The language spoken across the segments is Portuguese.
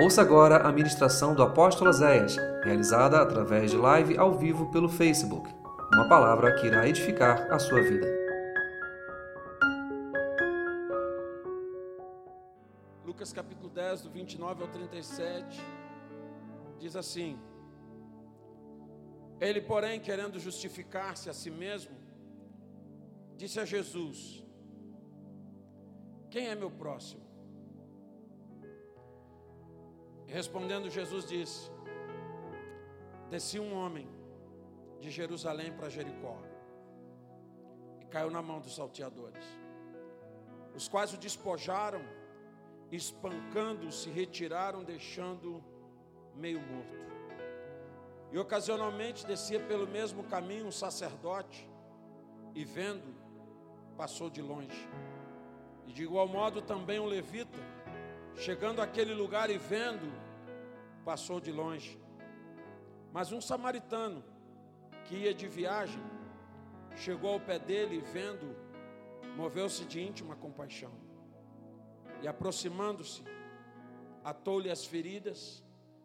Ouça agora a ministração do apóstolo Zéias, realizada através de live ao vivo pelo Facebook. Uma palavra que irá edificar a sua vida. Lucas capítulo 10, do 29 ao 37, diz assim: Ele, porém, querendo justificar-se a si mesmo, disse a Jesus: Quem é meu próximo? Respondendo, Jesus disse: Descia um homem de Jerusalém para Jericó e caiu na mão dos salteadores, os quais o despojaram, espancando, se retiraram, deixando meio morto. E ocasionalmente descia pelo mesmo caminho um sacerdote e vendo, passou de longe. E de igual modo também um levita Chegando àquele lugar e vendo, passou de longe. Mas um samaritano que ia de viagem, chegou ao pé dele e vendo, moveu-se de íntima compaixão. E aproximando-se, atou-lhe as feridas,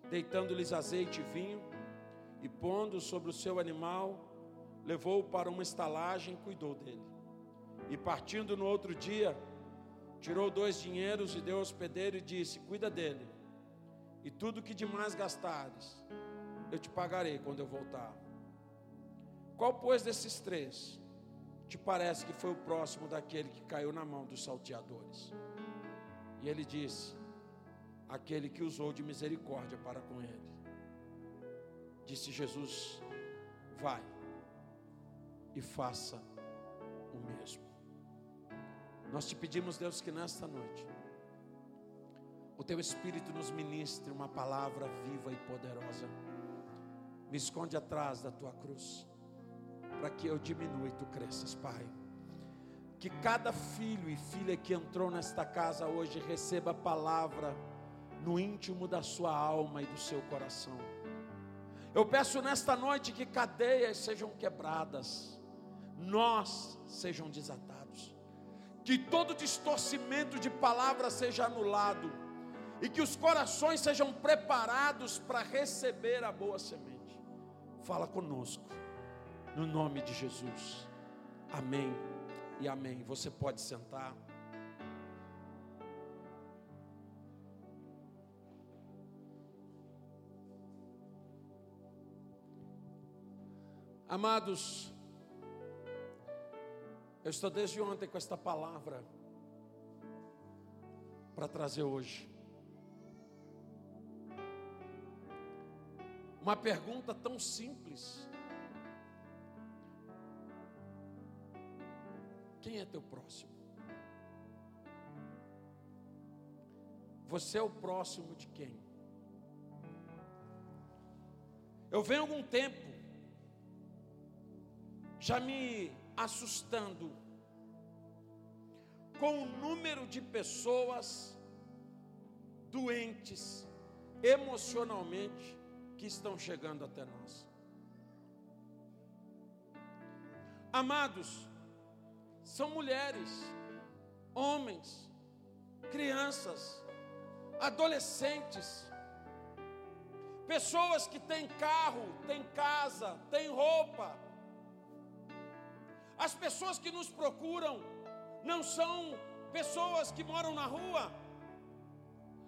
deitando-lhes azeite e vinho, e pondo sobre o seu animal, levou-o para uma estalagem e cuidou dele. E partindo no outro dia, tirou dois dinheiros e deu ao hospedeiro e disse: Cuida dele, e tudo que demais gastares, eu te pagarei quando eu voltar. Qual, pois, desses três te parece que foi o próximo daquele que caiu na mão dos salteadores? E ele disse: Aquele que usou de misericórdia para com ele. Disse Jesus: Vai e faça o mesmo. Nós te pedimos, Deus, que nesta noite o teu Espírito nos ministre uma palavra viva e poderosa. Me esconde atrás da tua cruz, para que eu diminua e tu cresças, Pai. Que cada filho e filha que entrou nesta casa hoje receba a palavra no íntimo da sua alma e do seu coração. Eu peço nesta noite que cadeias sejam quebradas, nós sejam desatados que todo distorcimento de palavra seja anulado e que os corações sejam preparados para receber a boa semente. Fala conosco, no nome de Jesus. Amém e amém. Você pode sentar. Amados, eu estou desde ontem com esta palavra para trazer hoje. Uma pergunta tão simples. Quem é teu próximo? Você é o próximo de quem? Eu venho algum tempo já me assustando com o número de pessoas doentes emocionalmente que estão chegando até nós. Amados, são mulheres, homens, crianças, adolescentes, pessoas que têm carro, têm casa, têm roupa, as pessoas que nos procuram não são pessoas que moram na rua.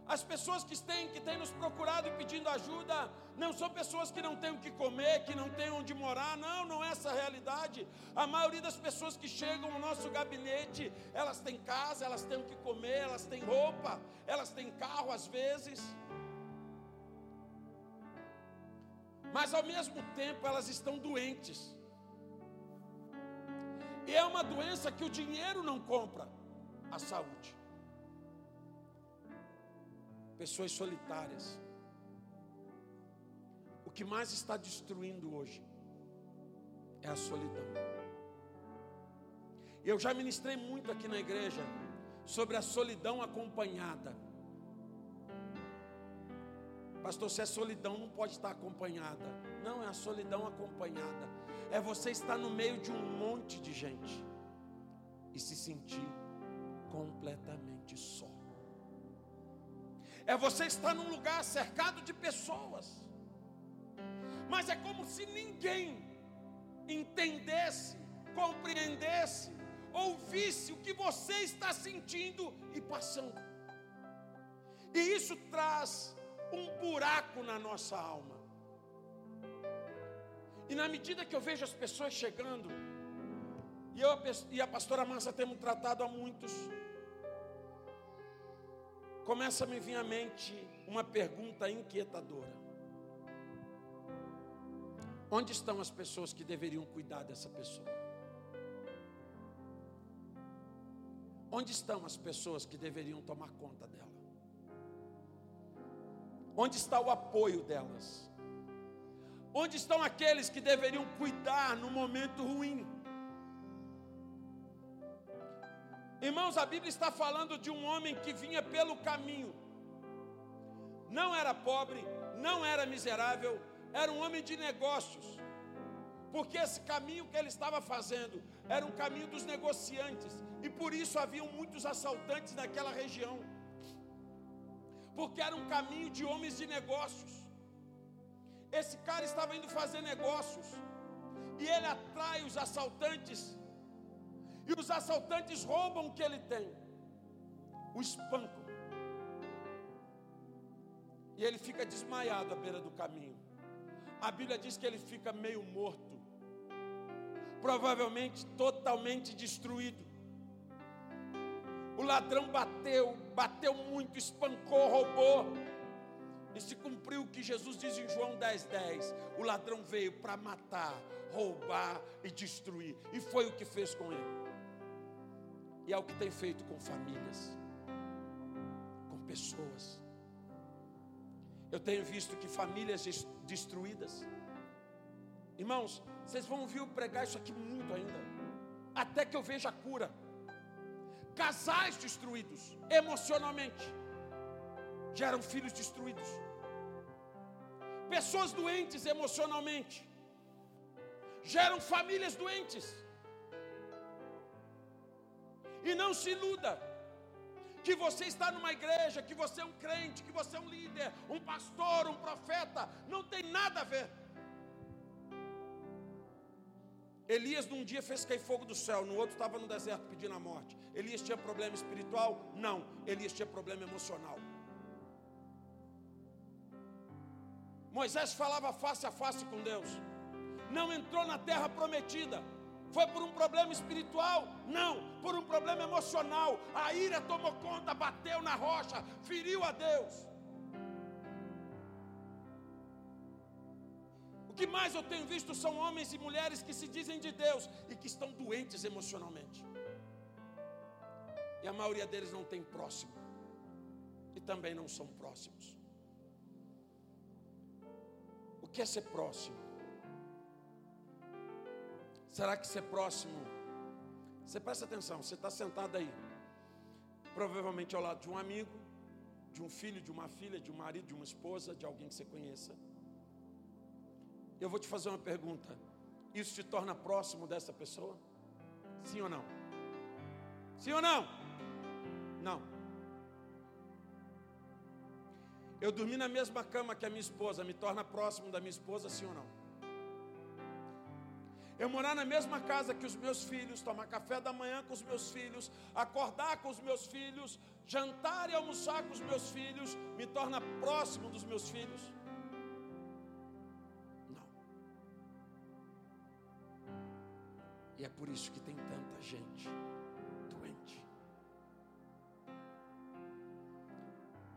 As pessoas que têm, que têm nos procurado e pedindo ajuda não são pessoas que não têm o que comer, que não têm onde morar. Não, não é essa a realidade. A maioria das pessoas que chegam ao nosso gabinete, elas têm casa, elas têm o que comer, elas têm roupa, elas têm carro às vezes. Mas ao mesmo tempo elas estão doentes. E é uma doença que o dinheiro não compra a saúde. Pessoas solitárias. O que mais está destruindo hoje é a solidão. Eu já ministrei muito aqui na igreja sobre a solidão acompanhada. Pastor, se é solidão, não pode estar acompanhada. Não, é a solidão acompanhada é você estar no meio de um monte de gente e se sentir completamente só. É você estar num lugar cercado de pessoas. Mas é como se ninguém entendesse, compreendesse, ouvisse o que você está sentindo e passando. E isso traz um buraco na nossa alma. E na medida que eu vejo as pessoas chegando, e eu e a pastora Mansa temos tratado a muitos, começa a me vir à mente uma pergunta inquietadora: Onde estão as pessoas que deveriam cuidar dessa pessoa? Onde estão as pessoas que deveriam tomar conta dela? Onde está o apoio delas? Onde estão aqueles que deveriam cuidar no momento ruim? Irmãos, a Bíblia está falando de um homem que vinha pelo caminho. Não era pobre, não era miserável, era um homem de negócios. Porque esse caminho que ele estava fazendo era um caminho dos negociantes, e por isso haviam muitos assaltantes naquela região. Porque era um caminho de homens de negócios. Esse cara estava indo fazer negócios, e ele atrai os assaltantes e os assaltantes roubam o que ele tem, o espancam. E ele fica desmaiado à beira do caminho. A Bíblia diz que ele fica meio morto, provavelmente totalmente destruído. O ladrão bateu, bateu muito, espancou, roubou. E se cumpriu o que Jesus diz em João 10,10: 10, o ladrão veio para matar, roubar e destruir. E foi o que fez com ele. E é o que tem feito com famílias, com pessoas. Eu tenho visto que famílias destruídas. Irmãos, vocês vão ouvir eu pregar isso aqui muito ainda. Até que eu veja a cura. Casais destruídos emocionalmente geram filhos destruídos. Pessoas doentes emocionalmente geram famílias doentes. E não se iluda que você está numa igreja, que você é um crente, que você é um líder, um pastor, um profeta, não tem nada a ver. Elias num dia fez cair fogo do céu, no outro estava no deserto pedindo a morte. Elias tinha problema espiritual? Não, Elias tinha problema emocional. Moisés falava face a face com Deus, não entrou na terra prometida. Foi por um problema espiritual? Não, por um problema emocional. A ira tomou conta, bateu na rocha, feriu a Deus. O que mais eu tenho visto são homens e mulheres que se dizem de Deus e que estão doentes emocionalmente. E a maioria deles não tem próximo. E também não são próximos. O que é ser próximo? Será que ser próximo? Você presta atenção, você está sentado aí, provavelmente ao lado de um amigo, de um filho, de uma filha, de um marido, de uma esposa, de alguém que você conheça. Eu vou te fazer uma pergunta: isso te torna próximo dessa pessoa? Sim ou não? Sim ou não? Não. Eu dormir na mesma cama que a minha esposa me torna próximo da minha esposa, sim ou não? Eu morar na mesma casa que os meus filhos, tomar café da manhã com os meus filhos, acordar com os meus filhos, jantar e almoçar com os meus filhos, me torna próximo dos meus filhos? Não. E é por isso que tem tanta gente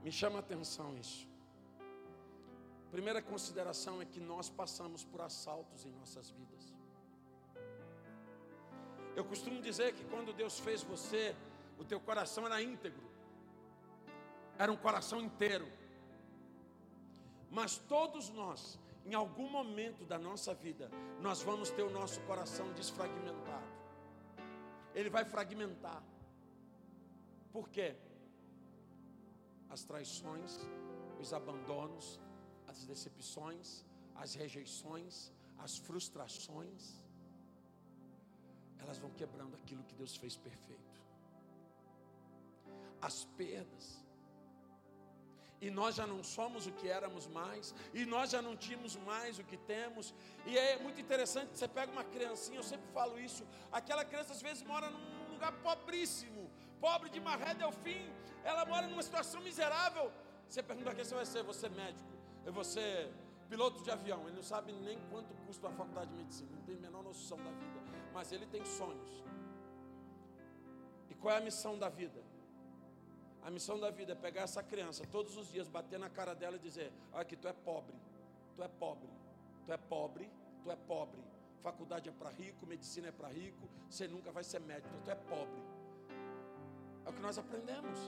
Me chama a atenção isso. Primeira consideração é que nós passamos por assaltos em nossas vidas. Eu costumo dizer que quando Deus fez você, o teu coração era íntegro, era um coração inteiro. Mas todos nós, em algum momento da nossa vida, nós vamos ter o nosso coração desfragmentado. Ele vai fragmentar. Por quê? As traições, os abandonos, as decepções, as rejeições, as frustrações elas vão quebrando aquilo que Deus fez perfeito. As perdas. E nós já não somos o que éramos mais, e nós já não tínhamos mais o que temos. E é muito interessante, você pega uma criancinha, eu sempre falo isso, aquela criança às vezes mora num lugar pobríssimo, pobre de maré delfim, ela mora numa situação miserável. Você pergunta o que você vai ser, você é médico, eu vou ser piloto de avião, ele não sabe nem quanto custa a faculdade de medicina, não tem a menor noção da vida, mas ele tem sonhos. E qual é a missão da vida? A missão da vida é pegar essa criança todos os dias, bater na cara dela e dizer: Olha aqui, tu é pobre, tu é pobre, tu é pobre, tu é pobre. Faculdade é para rico, medicina é para rico, você nunca vai ser médico, tu é pobre. É o que nós aprendemos.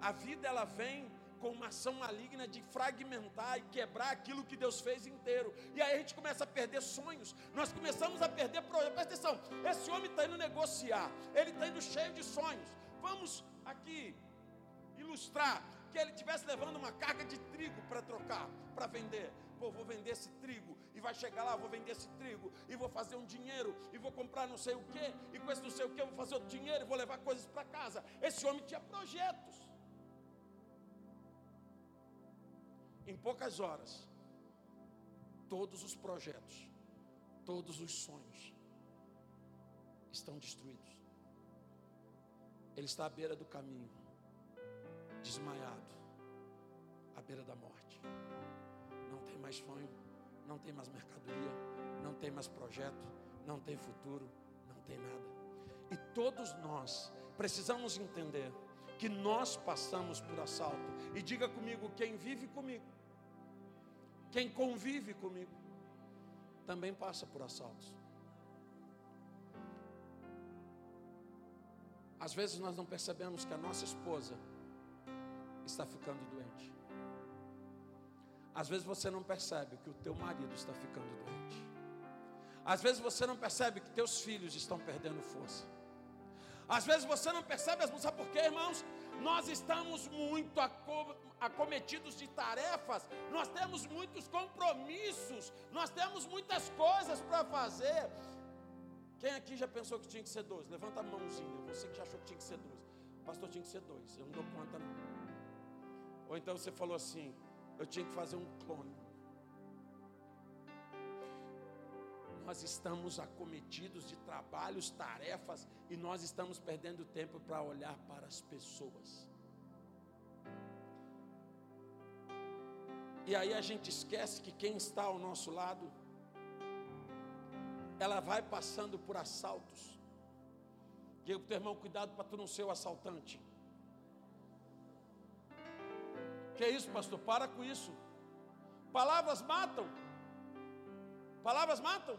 A vida ela vem com uma ação maligna de fragmentar e quebrar aquilo que Deus fez inteiro. E aí a gente começa a perder sonhos, nós começamos a perder projetos. Presta atenção, esse homem está indo negociar, ele está indo cheio de sonhos. Vamos aqui ilustrar que ele estivesse levando uma carga de trigo para trocar, para vender. Pô, vou vender esse trigo e vai chegar lá, vou vender esse trigo e vou fazer um dinheiro e vou comprar não sei o que e com esse não sei o que vou fazer outro dinheiro e vou levar coisas para casa. Esse homem tinha projetos. Em poucas horas, todos os projetos, todos os sonhos estão destruídos. Ele está à beira do caminho desmaiado, à beira da morte. Mais sonho, não tem mais mercadoria, não tem mais projeto, não tem futuro, não tem nada. E todos nós precisamos entender que nós passamos por assalto. E diga comigo: quem vive comigo, quem convive comigo, também passa por assaltos. Às vezes nós não percebemos que a nossa esposa está ficando doente. Às vezes você não percebe que o teu marido está ficando doente. Às vezes você não percebe que teus filhos estão perdendo força. Às vezes você não percebe, sabe por quê, irmãos? Nós estamos muito acometidos de tarefas, nós temos muitos compromissos, nós temos muitas coisas para fazer. Quem aqui já pensou que tinha que ser dois? Levanta a mãozinha, você que já achou que tinha que ser dois. Pastor, tinha que ser dois, eu não dou conta não. Ou então você falou assim: eu tinha que fazer um clone. Nós estamos acometidos de trabalhos, tarefas, e nós estamos perdendo tempo para olhar para as pessoas. E aí a gente esquece que quem está ao nosso lado, ela vai passando por assaltos. Diga para o teu irmão, cuidado para tu não ser o assaltante. Que é isso, pastor? Para com isso. Palavras matam. Palavras matam.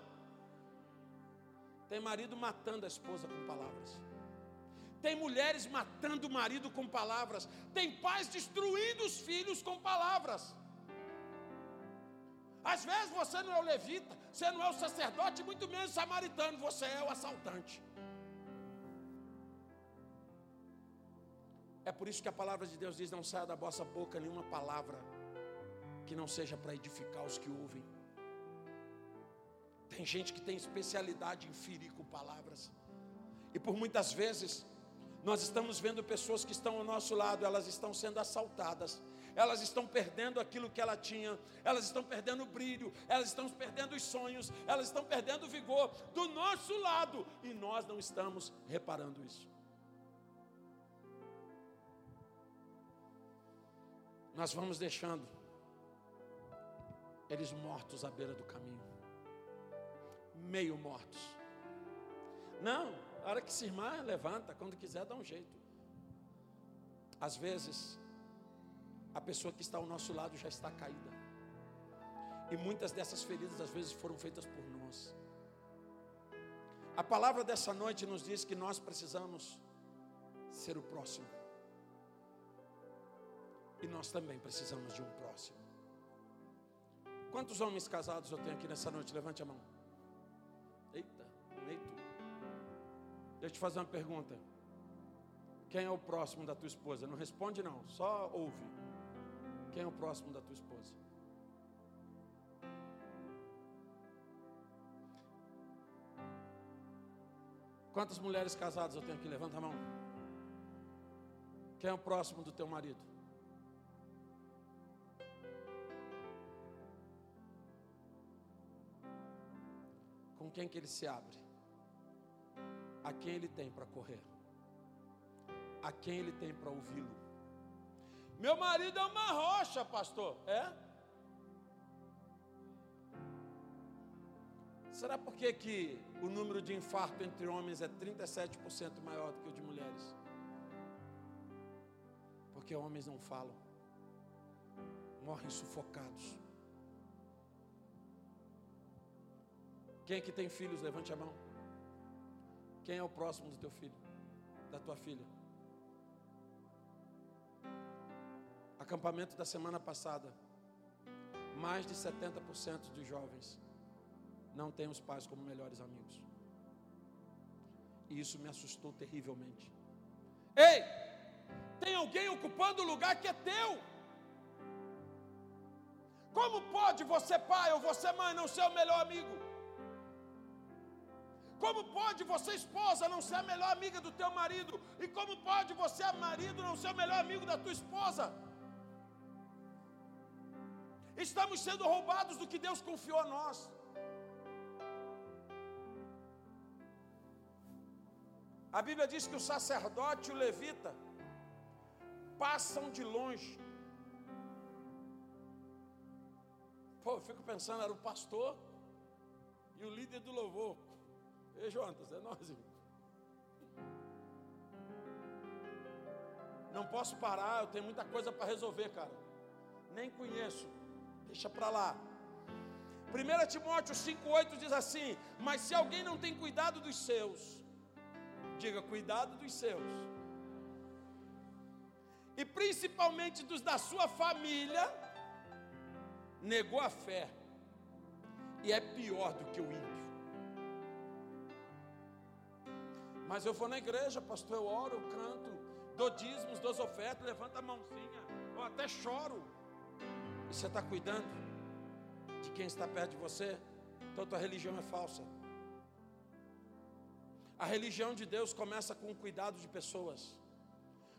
Tem marido matando a esposa com palavras. Tem mulheres matando o marido com palavras. Tem pais destruindo os filhos com palavras. Às vezes você não é o levita, você não é o sacerdote, muito menos o samaritano, você é o assaltante. É por isso que a palavra de Deus diz: não saia da vossa boca nenhuma palavra que não seja para edificar os que ouvem. Tem gente que tem especialidade em ferir com palavras, e por muitas vezes nós estamos vendo pessoas que estão ao nosso lado, elas estão sendo assaltadas, elas estão perdendo aquilo que ela tinha, elas estão perdendo o brilho, elas estão perdendo os sonhos, elas estão perdendo o vigor do nosso lado, e nós não estamos reparando isso. Nós vamos deixando eles mortos à beira do caminho, meio mortos. Não, a hora que se irmã levanta, quando quiser dá um jeito. Às vezes, a pessoa que está ao nosso lado já está caída. E muitas dessas feridas às vezes foram feitas por nós. A palavra dessa noite nos diz que nós precisamos ser o próximo. E nós também precisamos de um próximo. Quantos homens casados eu tenho aqui nessa noite? Levante a mão. Eita, eita. Deixa eu te fazer uma pergunta. Quem é o próximo da tua esposa? Não responde não, só ouve. Quem é o próximo da tua esposa? Quantas mulheres casadas eu tenho aqui? Levanta a mão. Quem é o próximo do teu marido? Quem que ele se abre? A quem ele tem para correr? A quem ele tem para ouvi-lo? Meu marido é uma rocha, pastor. É? Será por que, que o número de infarto entre homens é 37% maior do que o de mulheres? Porque homens não falam, morrem sufocados. Quem é que tem filhos? Levante a mão. Quem é o próximo do teu filho? Da tua filha? Acampamento da semana passada. Mais de 70% dos jovens não têm os pais como melhores amigos. E isso me assustou terrivelmente. Ei! Tem alguém ocupando o lugar que é teu. Como pode você, pai, ou você, mãe, não ser o melhor amigo? Como pode você, esposa, não ser a melhor amiga do teu marido? E como pode você, marido, não ser o melhor amigo da tua esposa? Estamos sendo roubados do que Deus confiou a nós. A Bíblia diz que o sacerdote e o levita passam de longe. Pô, eu fico pensando, era o pastor e o líder do louvor. Ei, Jonas, é nós. Não posso parar, eu tenho muita coisa para resolver, cara. Nem conheço. Deixa para lá. 1 Timóteo 5,8 diz assim: Mas se alguém não tem cuidado dos seus, diga cuidado dos seus, e principalmente dos da sua família, negou a fé, e é pior do que o ímpio. Mas eu vou na igreja, pastor, eu oro, eu canto, dou dízimos, dou ofertas, levanta a mãozinha, eu até choro. E você está cuidando de quem está perto de você? Então tua religião é falsa. A religião de Deus começa com o cuidado de pessoas.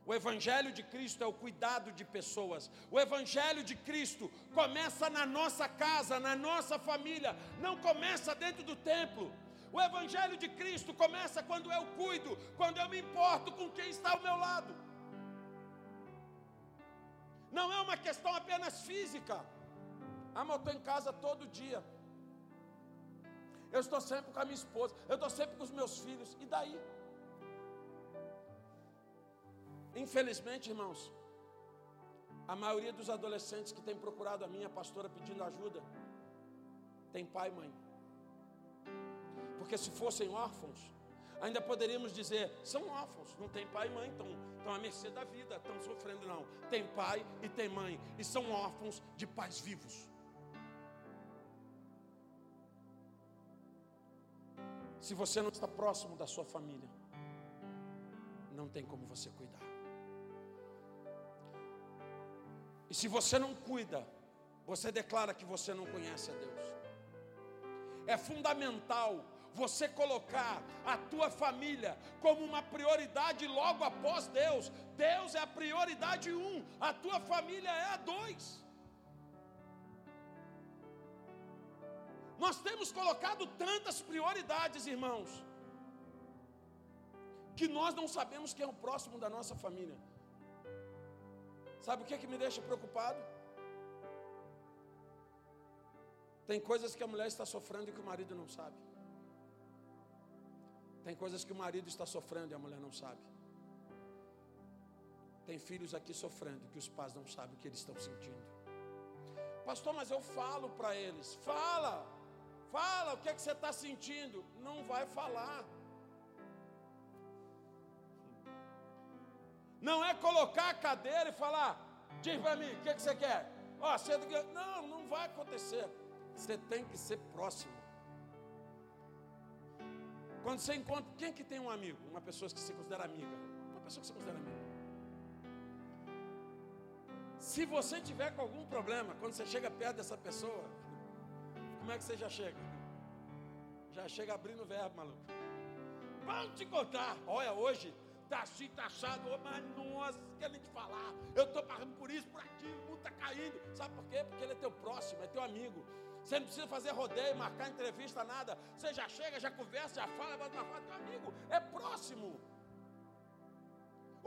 O Evangelho de Cristo é o cuidado de pessoas. O Evangelho de Cristo começa na nossa casa, na nossa família, não começa dentro do templo. O Evangelho de Cristo começa quando eu cuido, quando eu me importo com quem está ao meu lado. Não é uma questão apenas física. Ah, mas eu estou em casa todo dia. Eu estou sempre com a minha esposa, eu estou sempre com os meus filhos. E daí? Infelizmente, irmãos, a maioria dos adolescentes que tem procurado a minha pastora pedindo ajuda, tem pai e mãe. Porque se fossem órfãos, ainda poderíamos dizer, são órfãos, não tem pai e mãe, estão, estão à mercê da vida, estão sofrendo, não. Tem pai e tem mãe, e são órfãos de pais vivos. Se você não está próximo da sua família, não tem como você cuidar. E se você não cuida, você declara que você não conhece a Deus. É fundamental você colocar a tua família como uma prioridade logo após Deus. Deus é a prioridade um, a tua família é a dois. Nós temos colocado tantas prioridades, irmãos, que nós não sabemos quem é o próximo da nossa família. Sabe o que, é que me deixa preocupado? Tem coisas que a mulher está sofrendo e que o marido não sabe. Tem coisas que o marido está sofrendo e a mulher não sabe. Tem filhos aqui sofrendo que os pais não sabem o que eles estão sentindo. Pastor, mas eu falo para eles. Fala, fala o que, é que você está sentindo. Não vai falar. Não é colocar a cadeira e falar, diz para mim, o que, é que você quer? Ó, você... Não, não vai acontecer. Você tem que ser próximo. Quando você encontra, quem é que tem um amigo? Uma pessoa que se considera amiga. Uma pessoa que se considera amiga. Se você tiver com algum problema, quando você chega perto dessa pessoa, como é que você já chega? Já chega abrindo o verbo, maluco. Vamos te contar. Olha, hoje tá assim, tá achado, oh, mas nossa, quer nem te falar. Eu estou passando por isso, por aquilo, o mundo está caindo. Sabe por quê? Porque ele é teu próximo, é teu amigo. Você não precisa fazer rodeio, marcar entrevista, nada. Você já chega, já conversa, já fala, bate uma foto, amigo, é próximo.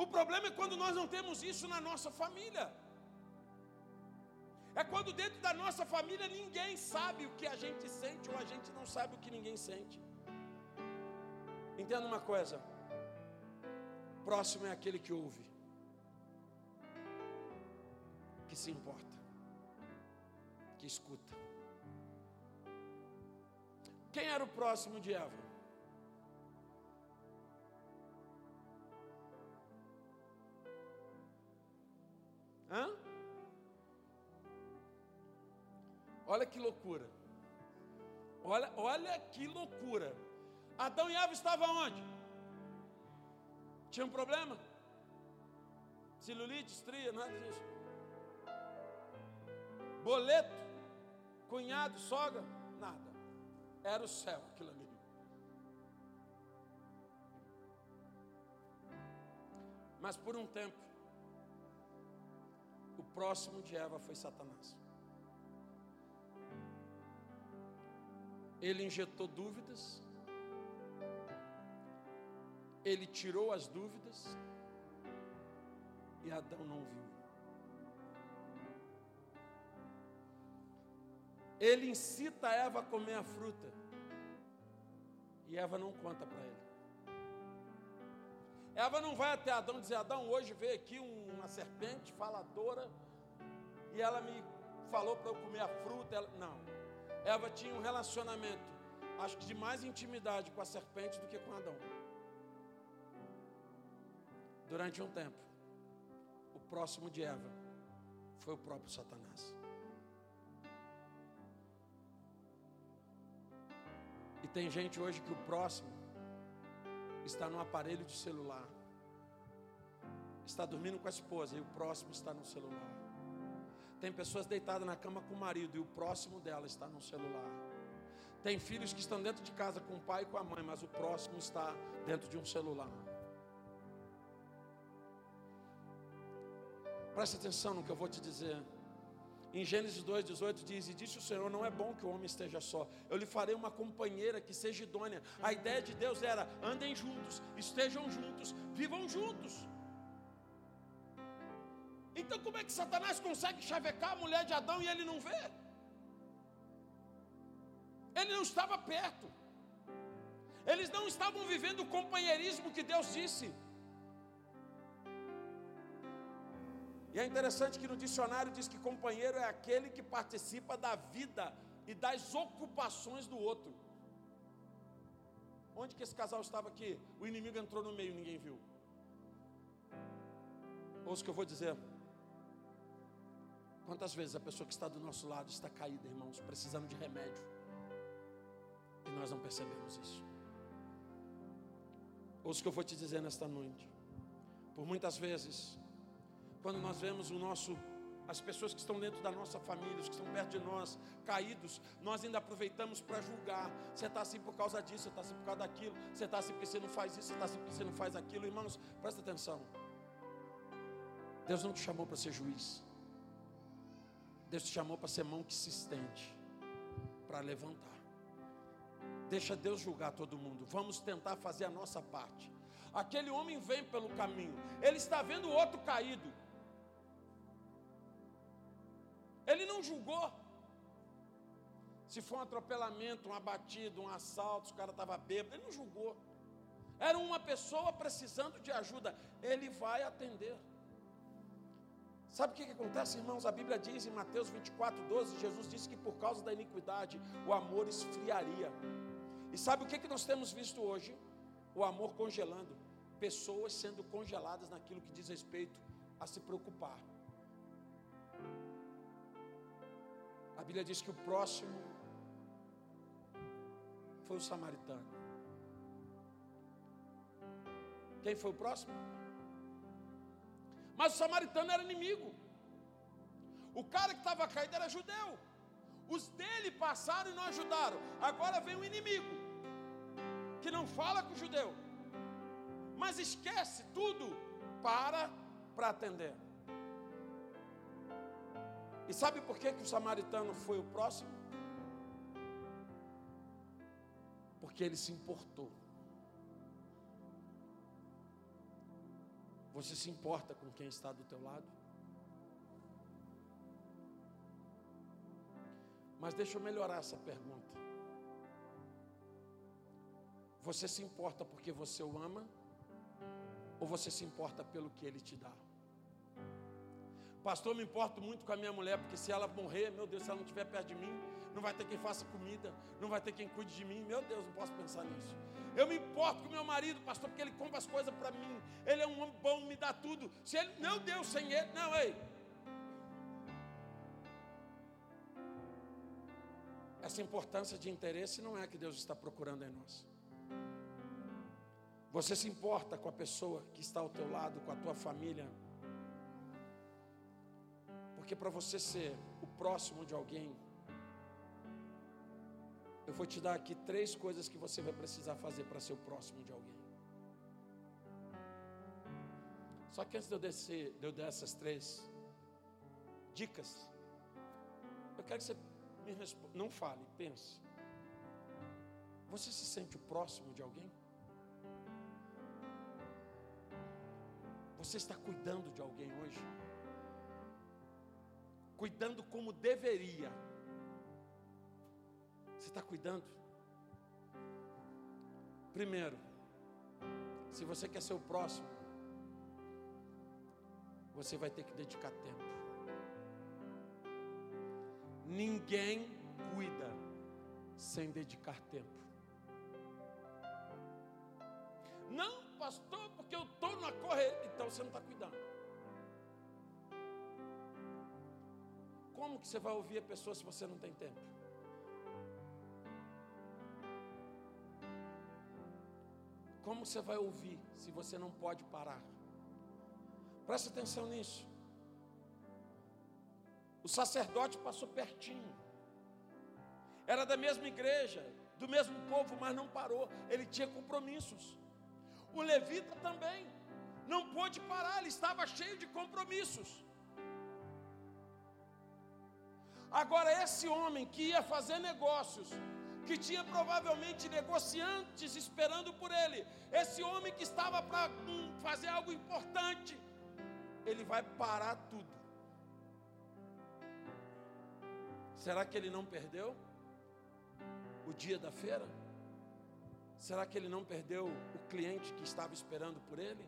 O problema é quando nós não temos isso na nossa família. É quando dentro da nossa família ninguém sabe o que a gente sente ou a gente não sabe o que ninguém sente. Entenda uma coisa: próximo é aquele que ouve, que se importa, que escuta. Quem era o próximo de Eva? Hã? Olha que loucura. Olha, olha que loucura. Adão e Eva estavam onde? Tinha um problema? Celulite, estria, nada disso. Boleto, cunhado, sogra, nada. Era o céu aquilo ali. Mas por um tempo, o próximo de Eva foi Satanás. Ele injetou dúvidas, ele tirou as dúvidas e Adão não viu. Ele incita Eva a comer a fruta e Eva não conta para ele. Eva não vai até Adão dizer: Adão, hoje veio aqui uma serpente faladora e ela me falou para eu comer a fruta. Ela... Não. Eva tinha um relacionamento, acho que de mais intimidade com a serpente do que com Adão. Durante um tempo, o próximo de Eva foi o próprio Satanás. E tem gente hoje que o próximo está no aparelho de celular, está dormindo com a esposa e o próximo está no celular. Tem pessoas deitadas na cama com o marido e o próximo dela está no celular. Tem filhos que estão dentro de casa com o pai e com a mãe, mas o próximo está dentro de um celular. Preste atenção no que eu vou te dizer. Em Gênesis 2,18 diz: E disse o Senhor: Não é bom que o homem esteja só, eu lhe farei uma companheira que seja idônea. A ideia de Deus era: andem juntos, estejam juntos, vivam juntos. Então, como é que Satanás consegue chavecar a mulher de Adão e ele não vê? Ele não estava perto. Eles não estavam vivendo o companheirismo que Deus disse. E é interessante que no dicionário diz que companheiro é aquele que participa da vida e das ocupações do outro. Onde que esse casal estava aqui? O inimigo entrou no meio, ninguém viu. Ouça o que eu vou dizer. Quantas vezes a pessoa que está do nosso lado está caída, irmãos, precisando de remédio, e nós não percebemos isso. Ouça o que eu vou te dizer nesta noite. Por muitas vezes, quando nós vemos o nosso as pessoas que estão dentro da nossa família, os que estão perto de nós, caídos, nós ainda aproveitamos para julgar. Você está assim por causa disso, você está assim por causa daquilo, você está assim porque você não faz isso, você está assim porque você não faz aquilo. Irmãos, presta atenção. Deus não te chamou para ser juiz. Deus te chamou para ser mão que se estende, para levantar. Deixa Deus julgar todo mundo. Vamos tentar fazer a nossa parte. Aquele homem vem pelo caminho, ele está vendo o outro caído. Ele não julgou. Se foi um atropelamento, um abatido, um assalto, o cara estava bêbado, ele não julgou. Era uma pessoa precisando de ajuda, ele vai atender. Sabe o que, que acontece, irmãos? A Bíblia diz em Mateus 24, 12: Jesus disse que por causa da iniquidade o amor esfriaria. E sabe o que, que nós temos visto hoje? O amor congelando, pessoas sendo congeladas naquilo que diz respeito a se preocupar. A Bíblia diz que o próximo foi o samaritano. Quem foi o próximo? Mas o samaritano era inimigo. O cara que estava caído era judeu. Os dele passaram e não ajudaram. Agora vem o inimigo, que não fala com o judeu, mas esquece tudo para para atender. E sabe por que, que o samaritano foi o próximo? Porque ele se importou. Você se importa com quem está do teu lado? Mas deixa eu melhorar essa pergunta. Você se importa porque você o ama? Ou você se importa pelo que ele te dá? Pastor, me importo muito com a minha mulher, porque se ela morrer, meu Deus, se ela não estiver perto de mim, não vai ter quem faça comida, não vai ter quem cuide de mim. Meu Deus, não posso pensar nisso. Eu me importo com meu marido, pastor, porque ele compra as coisas para mim. Ele é um homem bom, me dá tudo. Se ele, meu Deus, sem ele, não, ei. Essa importância de interesse não é a que Deus está procurando em nós. Você se importa com a pessoa que está ao teu lado, com a tua família. Porque para você ser o próximo de alguém, eu vou te dar aqui três coisas que você vai precisar fazer para ser o próximo de alguém. Só que antes de eu, descer, de eu dar essas três dicas, eu quero que você me responda. Não fale, pense. Você se sente o próximo de alguém? Você está cuidando de alguém hoje? Cuidando como deveria. Você está cuidando? Primeiro, se você quer ser o próximo, você vai ter que dedicar tempo. Ninguém cuida sem dedicar tempo. Não, pastor, porque eu estou na correria. Então você não está cuidando. Como que você vai ouvir a pessoa se você não tem tempo? Como você vai ouvir se você não pode parar? Presta atenção nisso. O sacerdote passou pertinho. Era da mesma igreja, do mesmo povo, mas não parou. Ele tinha compromissos. O levita também não pôde parar, ele estava cheio de compromissos. Agora, esse homem que ia fazer negócios, que tinha provavelmente negociantes esperando por ele, esse homem que estava para hum, fazer algo importante, ele vai parar tudo. Será que ele não perdeu o dia da feira? Será que ele não perdeu o cliente que estava esperando por ele?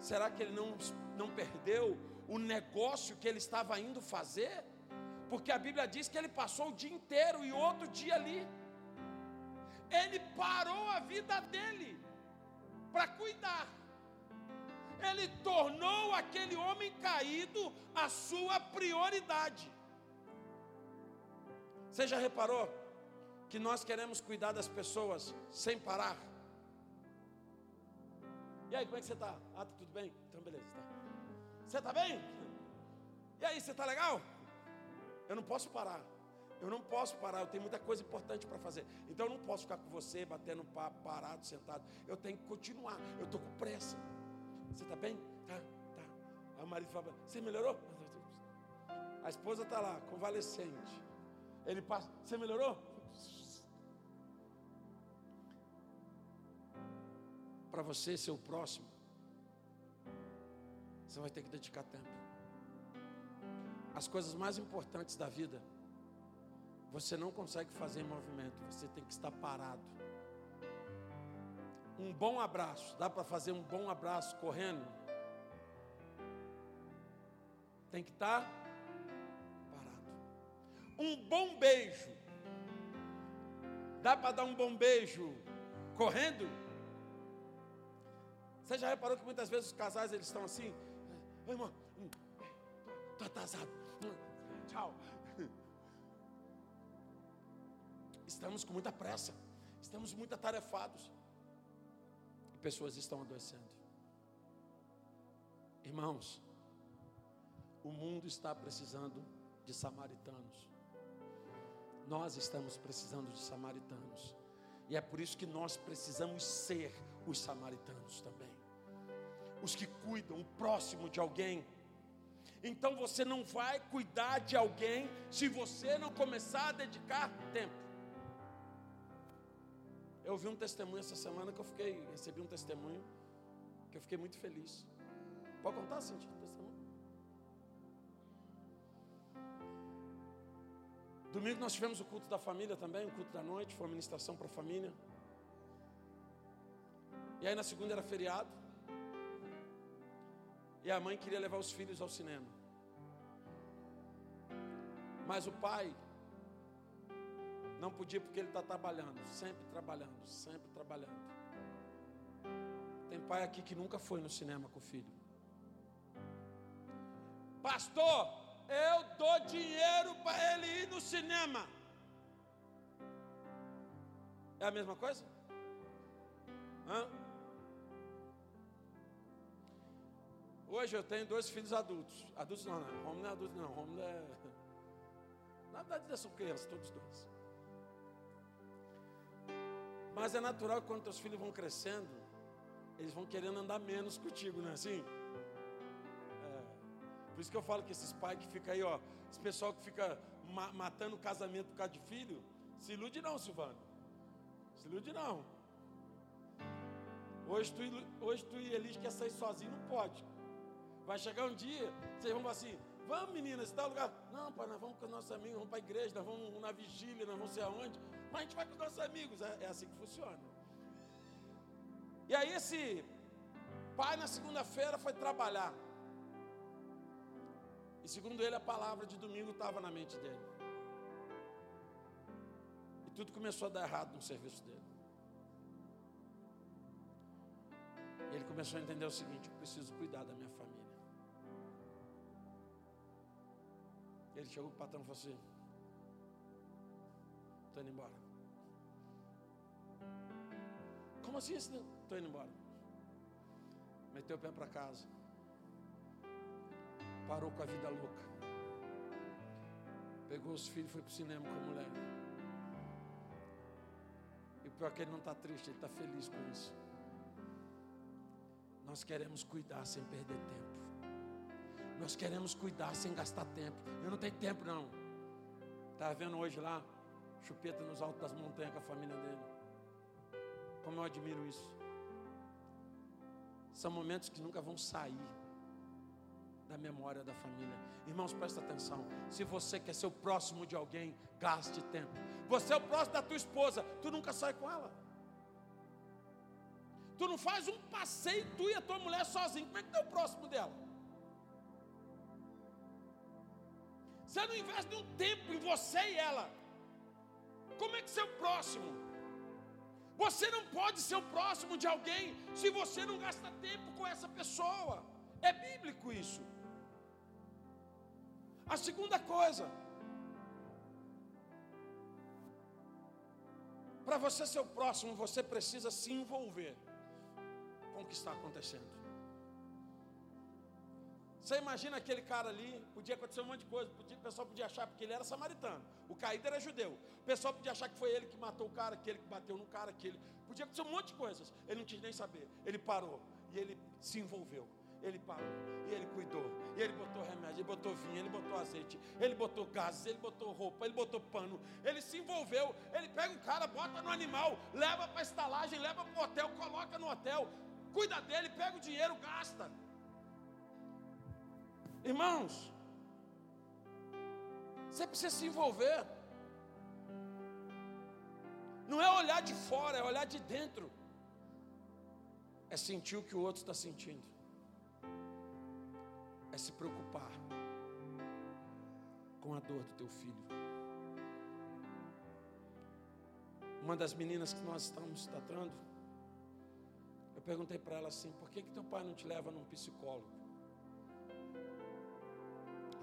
Será que ele não, não perdeu o negócio que ele estava indo fazer? Porque a Bíblia diz que ele passou o dia inteiro e outro dia ali. Ele parou a vida dele para cuidar. Ele tornou aquele homem caído a sua prioridade. Você já reparou que nós queremos cuidar das pessoas sem parar? E aí, como é que você está? Ah, tá tudo bem? Então, beleza. Tá. Você está bem? E aí, você está legal? Eu não posso parar. Eu não posso parar, eu tenho muita coisa importante para fazer. Então eu não posso ficar com você, batendo papo, parado, sentado. Eu tenho que continuar. Eu estou com pressa. Você está bem? Tá, tá. O marido fala, você melhorou? A esposa está lá, convalescente. Ele passa, você melhorou? Para você ser o próximo, você vai ter que dedicar tempo. As coisas mais importantes da vida, você não consegue fazer em movimento, você tem que estar parado. Um bom abraço, dá para fazer um bom abraço correndo? Tem que estar um bom beijo. Dá para dar um bom beijo correndo? Você já reparou que muitas vezes os casais eles estão assim? Oi, irmão, estou atrasado. Tchau. Estamos com muita pressa. Estamos muito atarefados. E pessoas estão adoecendo. Irmãos, o mundo está precisando de samaritanos. Nós estamos precisando de samaritanos. E é por isso que nós precisamos ser os samaritanos também. Os que cuidam, o próximo de alguém. Então você não vai cuidar de alguém se você não começar a dedicar tempo. Eu ouvi um testemunho essa semana que eu fiquei, recebi um testemunho que eu fiquei muito feliz. Pode contar, Cintia, o testemunho? Domingo nós tivemos o culto da família também, o culto da noite, foi uma ministração para a família. E aí na segunda era feriado. E a mãe queria levar os filhos ao cinema. Mas o pai não podia porque ele está trabalhando, sempre trabalhando, sempre trabalhando. Tem pai aqui que nunca foi no cinema com o filho. Pastor, eu dou dinheiro para ele ir no cinema. É a mesma coisa? Hã? Hoje eu tenho dois filhos adultos. Adultos não, não. Romulo não é adulto, não. Romulo é. Na verdade, eles são crianças, todos dois. Mas é natural que quando teus filhos vão crescendo, eles vão querendo andar menos contigo, não é assim? É. Por isso que eu falo que esses pais que ficam aí, ó, esse pessoal que fica ma matando o casamento por causa de filho, se ilude não, Silvano. Se ilude não. Hoje tu, hoje tu e Elis quer sair sozinho, não pode. Vai chegar um dia, vocês vão falar assim, vamos meninas, está lugar? Não, pai, nós vamos com os nossos amigos, vamos para a igreja, nós vamos na vigília, nós vamos sei aonde. Mas a gente vai com os nossos amigos, é, é assim que funciona. E aí esse pai na segunda-feira foi trabalhar. E segundo ele, a palavra de domingo estava na mente dele. E tudo começou a dar errado no serviço dele. Ele começou a entender o seguinte: eu preciso cuidar da minha Ele chegou para o patrão e falou assim: Estou indo embora. Como assim? Estou indo embora. Meteu o pé para casa. Parou com a vida louca. Pegou os filhos e foi para o cinema com a mulher. E pior que ele não está triste, ele está feliz com isso. Nós queremos cuidar sem perder tempo. Nós queremos cuidar sem gastar tempo. Eu não tenho tempo, não. Estava vendo hoje lá, chupeta nos altos das montanhas com a família dele. Como eu admiro isso. São momentos que nunca vão sair da memória da família. Irmãos, presta atenção. Se você quer ser o próximo de alguém, gaste tempo. Você é o próximo da tua esposa, tu nunca sai com ela. Tu não faz um passeio, tu e a tua mulher sozinho. Como é que tu é o próximo dela? Você não investe um tempo em você e ela. Como é que o próximo? Você não pode ser o próximo de alguém se você não gasta tempo com essa pessoa. É bíblico isso. A segunda coisa, para você ser o próximo, você precisa se envolver com o que está acontecendo. Você imagina aquele cara ali, podia acontecer um monte de coisa, podia, o pessoal podia achar, porque ele era samaritano, o caído era judeu, o pessoal podia achar que foi ele que matou o cara, aquele que bateu no cara, aquele, podia acontecer um monte de coisas, ele não tinha nem saber, ele parou, e ele se envolveu, ele parou, e ele cuidou, e ele botou remédio, ele botou vinho, ele botou azeite, ele botou gases, ele botou roupa, ele botou pano, ele se envolveu, ele pega o cara, bota no animal, leva para a estalagem, leva para o hotel, coloca no hotel, cuida dele, pega o dinheiro, gasta. Irmãos, você precisa se envolver. Não é olhar de fora, é olhar de dentro. É sentir o que o outro está sentindo. É se preocupar com a dor do teu filho. Uma das meninas que nós estamos tratando, eu perguntei para ela assim: por que, que teu pai não te leva num psicólogo?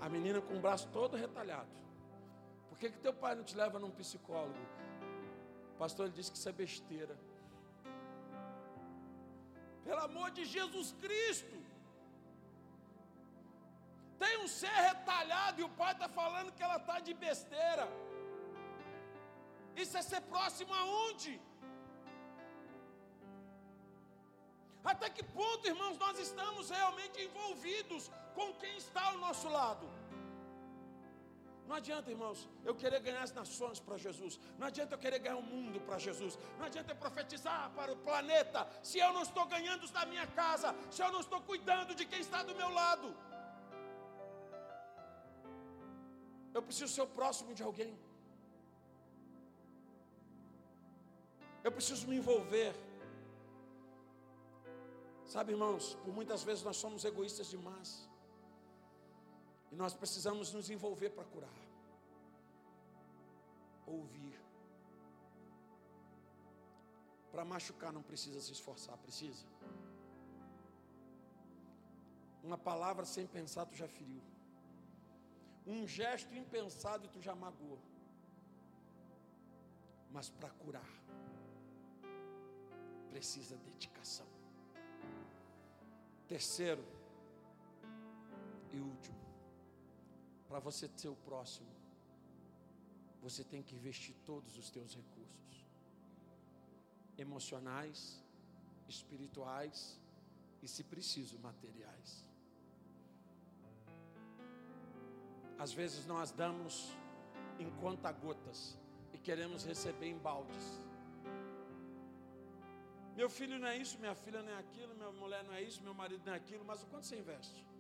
A menina com o braço todo retalhado. Por que, que teu pai não te leva num psicólogo? O pastor ele disse que isso é besteira. Pelo amor de Jesus Cristo. Tem um ser retalhado e o pai está falando que ela está de besteira. Isso é ser próximo aonde? Até que ponto, irmãos, nós estamos realmente envolvidos com quem está ao nosso lado? Não adianta, irmãos, eu querer ganhar as nações para Jesus. Não adianta eu querer ganhar o mundo para Jesus. Não adianta eu profetizar para o planeta se eu não estou ganhando da minha casa, se eu não estou cuidando de quem está do meu lado. Eu preciso ser o próximo de alguém. Eu preciso me envolver. Sabe, irmãos, por muitas vezes nós somos egoístas demais. E nós precisamos nos envolver para curar. Ouvir. Para machucar não precisa se esforçar, precisa. Uma palavra sem pensar tu já feriu. Um gesto impensado tu já magoou. Mas para curar precisa dedicação. Terceiro e último, para você ser o próximo, você tem que investir todos os teus recursos emocionais, espirituais e, se preciso, materiais. Às vezes nós damos em conta-gotas e queremos receber em baldes. Meu filho não é isso, minha filha não é aquilo, minha mulher não é isso, meu marido não é aquilo, mas o quanto você investe?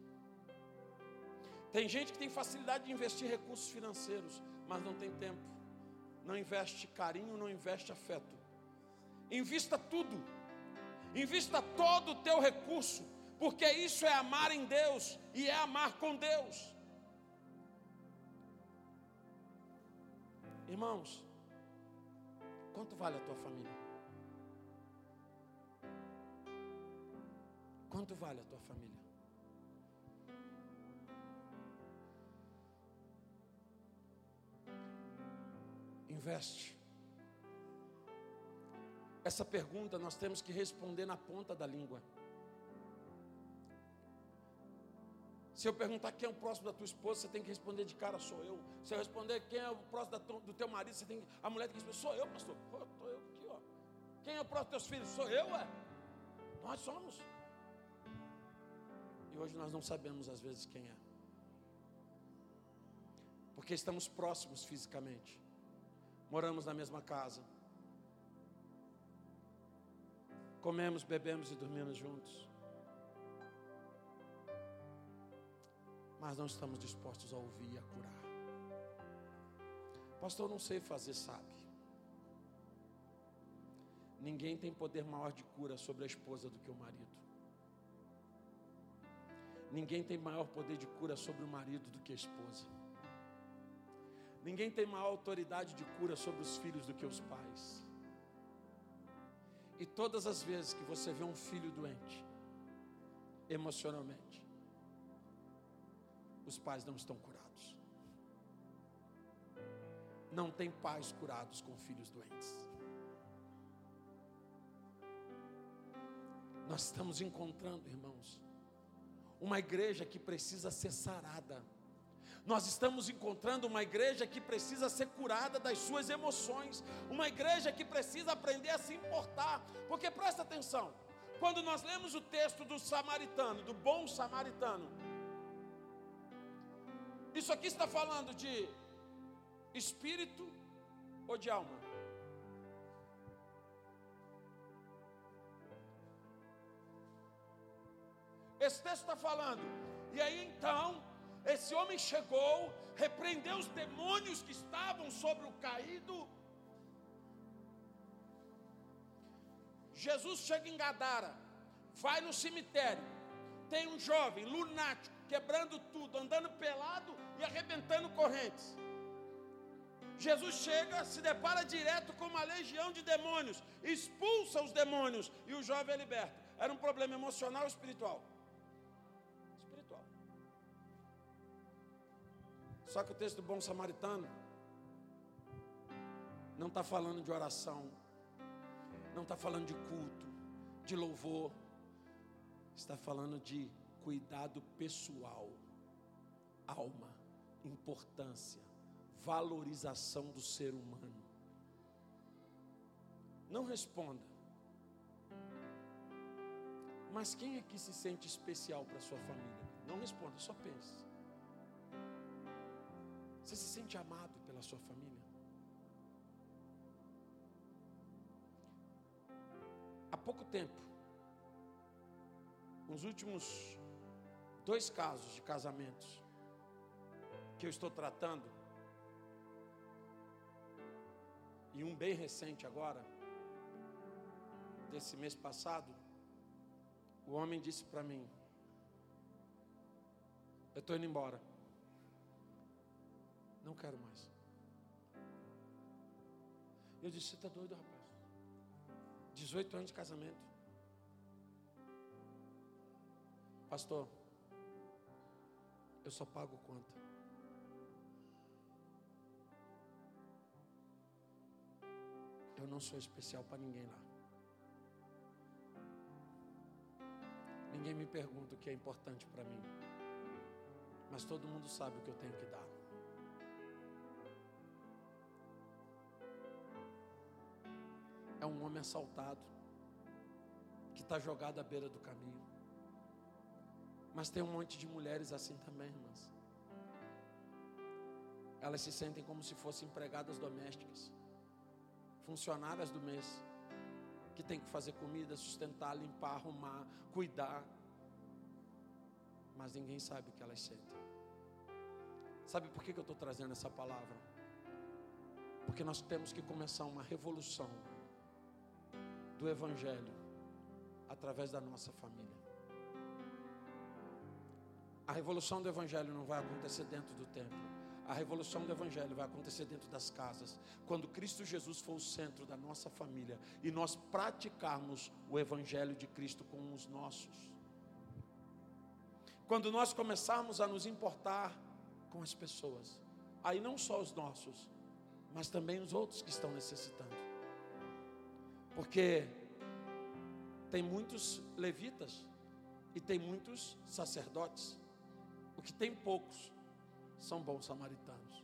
Tem gente que tem facilidade de investir recursos financeiros, mas não tem tempo. Não investe carinho, não investe afeto. Invista tudo. Invista todo o teu recurso, porque isso é amar em Deus e é amar com Deus. Irmãos, quanto vale a tua família? Quanto vale a tua família? Investe. Essa pergunta nós temos que responder na ponta da língua. Se eu perguntar quem é o próximo da tua esposa, você tem que responder de cara, sou eu. Se eu responder quem é o próximo do teu marido, você tem, a mulher tem que responder, sou eu, pastor. Estou eu aqui, ó. Quem é o próximo dos teus filhos? Sou eu, é. Nós somos. E hoje nós não sabemos às vezes quem é. Porque estamos próximos fisicamente. Moramos na mesma casa. Comemos, bebemos e dormimos juntos. Mas não estamos dispostos a ouvir e a curar. Pastor, não sei fazer, sabe? Ninguém tem poder maior de cura sobre a esposa do que o marido. Ninguém tem maior poder de cura sobre o marido do que a esposa. Ninguém tem maior autoridade de cura sobre os filhos do que os pais. E todas as vezes que você vê um filho doente, emocionalmente, os pais não estão curados. Não tem pais curados com filhos doentes. Nós estamos encontrando, irmãos, uma igreja que precisa ser sarada. Nós estamos encontrando uma igreja que precisa ser curada das suas emoções, uma igreja que precisa aprender a se importar, porque presta atenção, quando nós lemos o texto do samaritano, do bom samaritano, isso aqui está falando de espírito ou de alma? Esse texto está falando. E aí então, esse homem chegou, repreendeu os demônios que estavam sobre o caído. Jesus chega em Gadara, vai no cemitério. Tem um jovem lunático, quebrando tudo, andando pelado e arrebentando correntes. Jesus chega, se depara direto com uma legião de demônios, expulsa os demônios e o jovem é liberto. Era um problema emocional ou espiritual? Só que o texto do bom samaritano não está falando de oração, não está falando de culto, de louvor, está falando de cuidado pessoal, alma, importância, valorização do ser humano. Não responda. Mas quem é que se sente especial para sua família? Não responda, só pense. Você se sente amado pela sua família? Há pouco tempo, os últimos dois casos de casamentos que eu estou tratando, e um bem recente agora, desse mês passado, o homem disse para mim: Eu estou indo embora. Não quero mais. Eu disse: Você está doido, rapaz? 18 anos de casamento. Pastor, eu só pago conta. Eu não sou especial para ninguém lá. Ninguém me pergunta o que é importante para mim. Mas todo mundo sabe o que eu tenho que dar. É um homem assaltado, que está jogado à beira do caminho. Mas tem um monte de mulheres assim também, irmãs. Elas se sentem como se fossem empregadas domésticas, funcionárias do mês que tem que fazer comida, sustentar, limpar, arrumar, cuidar. Mas ninguém sabe o que elas sentem. Sabe por que eu estou trazendo essa palavra? Porque nós temos que começar uma revolução do Evangelho através da nossa família. A revolução do Evangelho não vai acontecer dentro do templo a revolução do Evangelho vai acontecer dentro das casas, quando Cristo Jesus for o centro da nossa família e nós praticarmos o Evangelho de Cristo com os nossos. Quando nós começarmos a nos importar com as pessoas, aí não só os nossos, mas também os outros que estão necessitando, porque tem muitos levitas e tem muitos sacerdotes, o que tem poucos são bons samaritanos.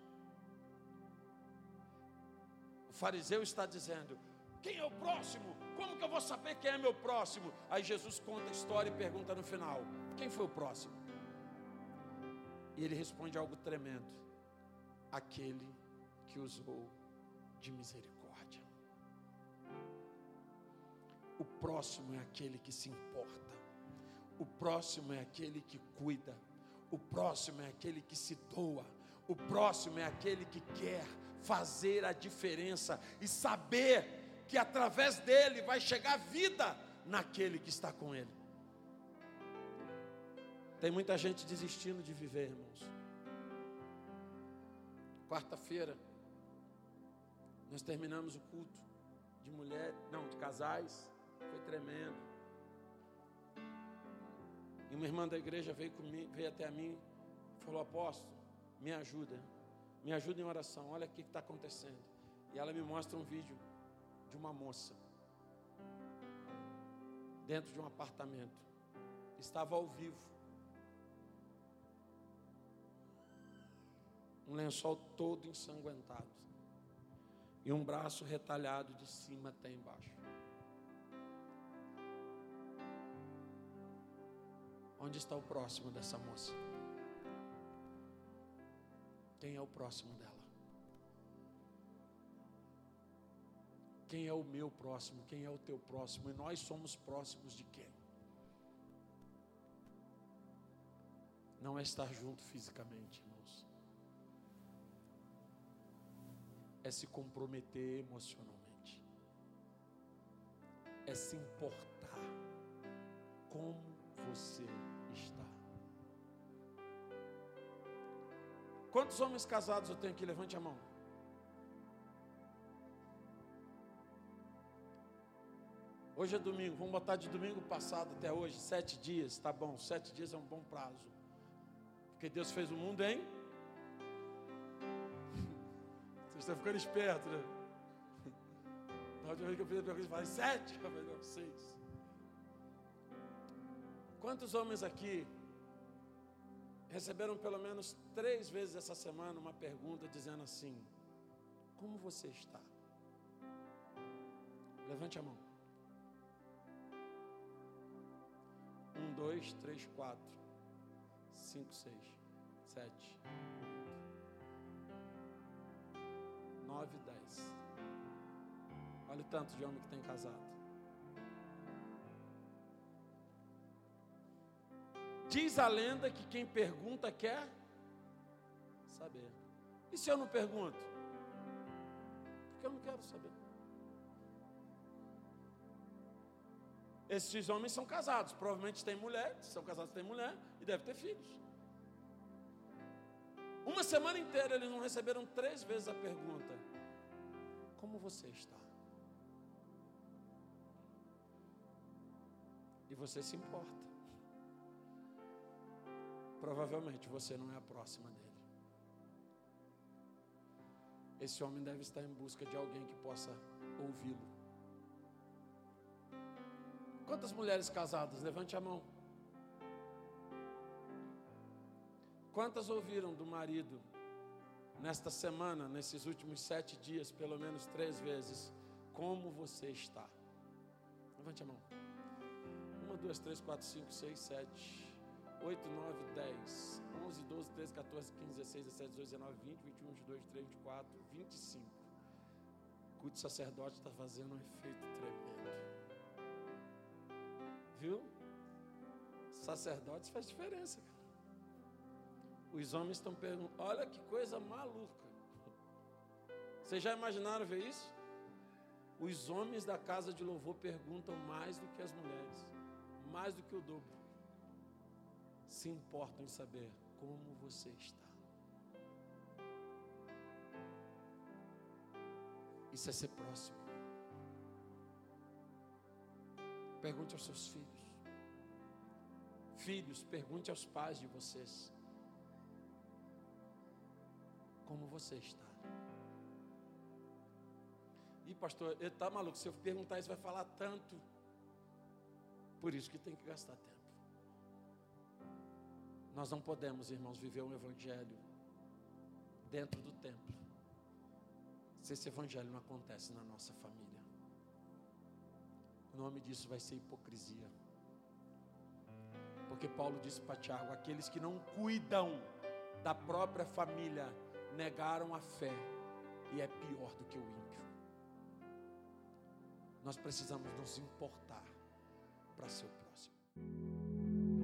O fariseu está dizendo: Quem é o próximo? Como que eu vou saber quem é meu próximo? Aí Jesus conta a história e pergunta no final: Quem foi o próximo? E ele responde algo tremendo: Aquele que usou de misericórdia. O próximo é aquele que se importa. O próximo é aquele que cuida. O próximo é aquele que se doa. O próximo é aquele que quer fazer a diferença e saber que através dele vai chegar vida naquele que está com ele. Tem muita gente desistindo de viver, irmãos. Quarta-feira, nós terminamos o culto de mulher, não, de casais. Foi tremendo. E uma irmã da igreja veio, comigo, veio até mim e falou: Apóstolo, me ajuda, me ajuda em oração, olha o que está acontecendo. E ela me mostra um vídeo de uma moça dentro de um apartamento, estava ao vivo. Um lençol todo ensanguentado e um braço retalhado de cima até embaixo. Onde está o próximo dessa moça? Quem é o próximo dela? Quem é o meu próximo? Quem é o teu próximo? E nós somos próximos de quem? Não é estar junto fisicamente, irmãos. É se comprometer emocionalmente. É se importar como você está. Quantos homens casados eu tenho aqui? Levante a mão. Hoje é domingo, vamos botar de domingo passado até hoje, sete dias, tá bom, sete dias é um bom prazo. Porque Deus fez o mundo em. Vocês estão ficando espertos, né? Na última vez que eu fiz a pergunta, eu falei sete, eu falei, não, seis. Quantos homens aqui receberam pelo menos três vezes essa semana uma pergunta dizendo assim: Como você está? Levante a mão. Um, dois, três, quatro, cinco, seis, sete, 9, 10. Olha o tanto de homem que tem casado. Diz a lenda que quem pergunta quer saber. E se eu não pergunto? Porque eu não quero saber. Esses homens são casados, provavelmente têm mulher, são casados têm mulher e devem ter filhos. Uma semana inteira eles não receberam três vezes a pergunta: Como você está? E você se importa. Provavelmente você não é a próxima dele. Esse homem deve estar em busca de alguém que possa ouvi-lo. Quantas mulheres casadas? Levante a mão. Quantas ouviram do marido nesta semana, nesses últimos sete dias, pelo menos três vezes, como você está? Levante a mão. Uma, duas, três, quatro, cinco, seis, sete, oito, nove, dez, onze, doze, treze, 14, 15, 16, 17, 18, 19, 20, 21, 22, 23, 24, 25. O culto sacerdote está fazendo um efeito tremendo. Viu? Sacerdotes faz diferença. Cara. Os homens estão perguntando, olha que coisa maluca. Vocês já imaginaram ver isso? Os homens da casa de louvor perguntam mais do que as mulheres, mais do que o dobro. Se importam em saber como você está. Isso é ser próximo. Pergunte aos seus filhos. Filhos, pergunte aos pais de vocês como você está. E pastor, ele está maluco. Se eu perguntar isso, vai falar tanto. Por isso que tem que gastar tempo. Nós não podemos, irmãos, viver um evangelho dentro do templo. Se esse evangelho não acontece na nossa família. O nome disso vai ser hipocrisia. Porque Paulo disse para Tiago: aqueles que não cuidam da própria família negaram a fé e é pior do que o ímpio. Nós precisamos nos importar para ser o próximo.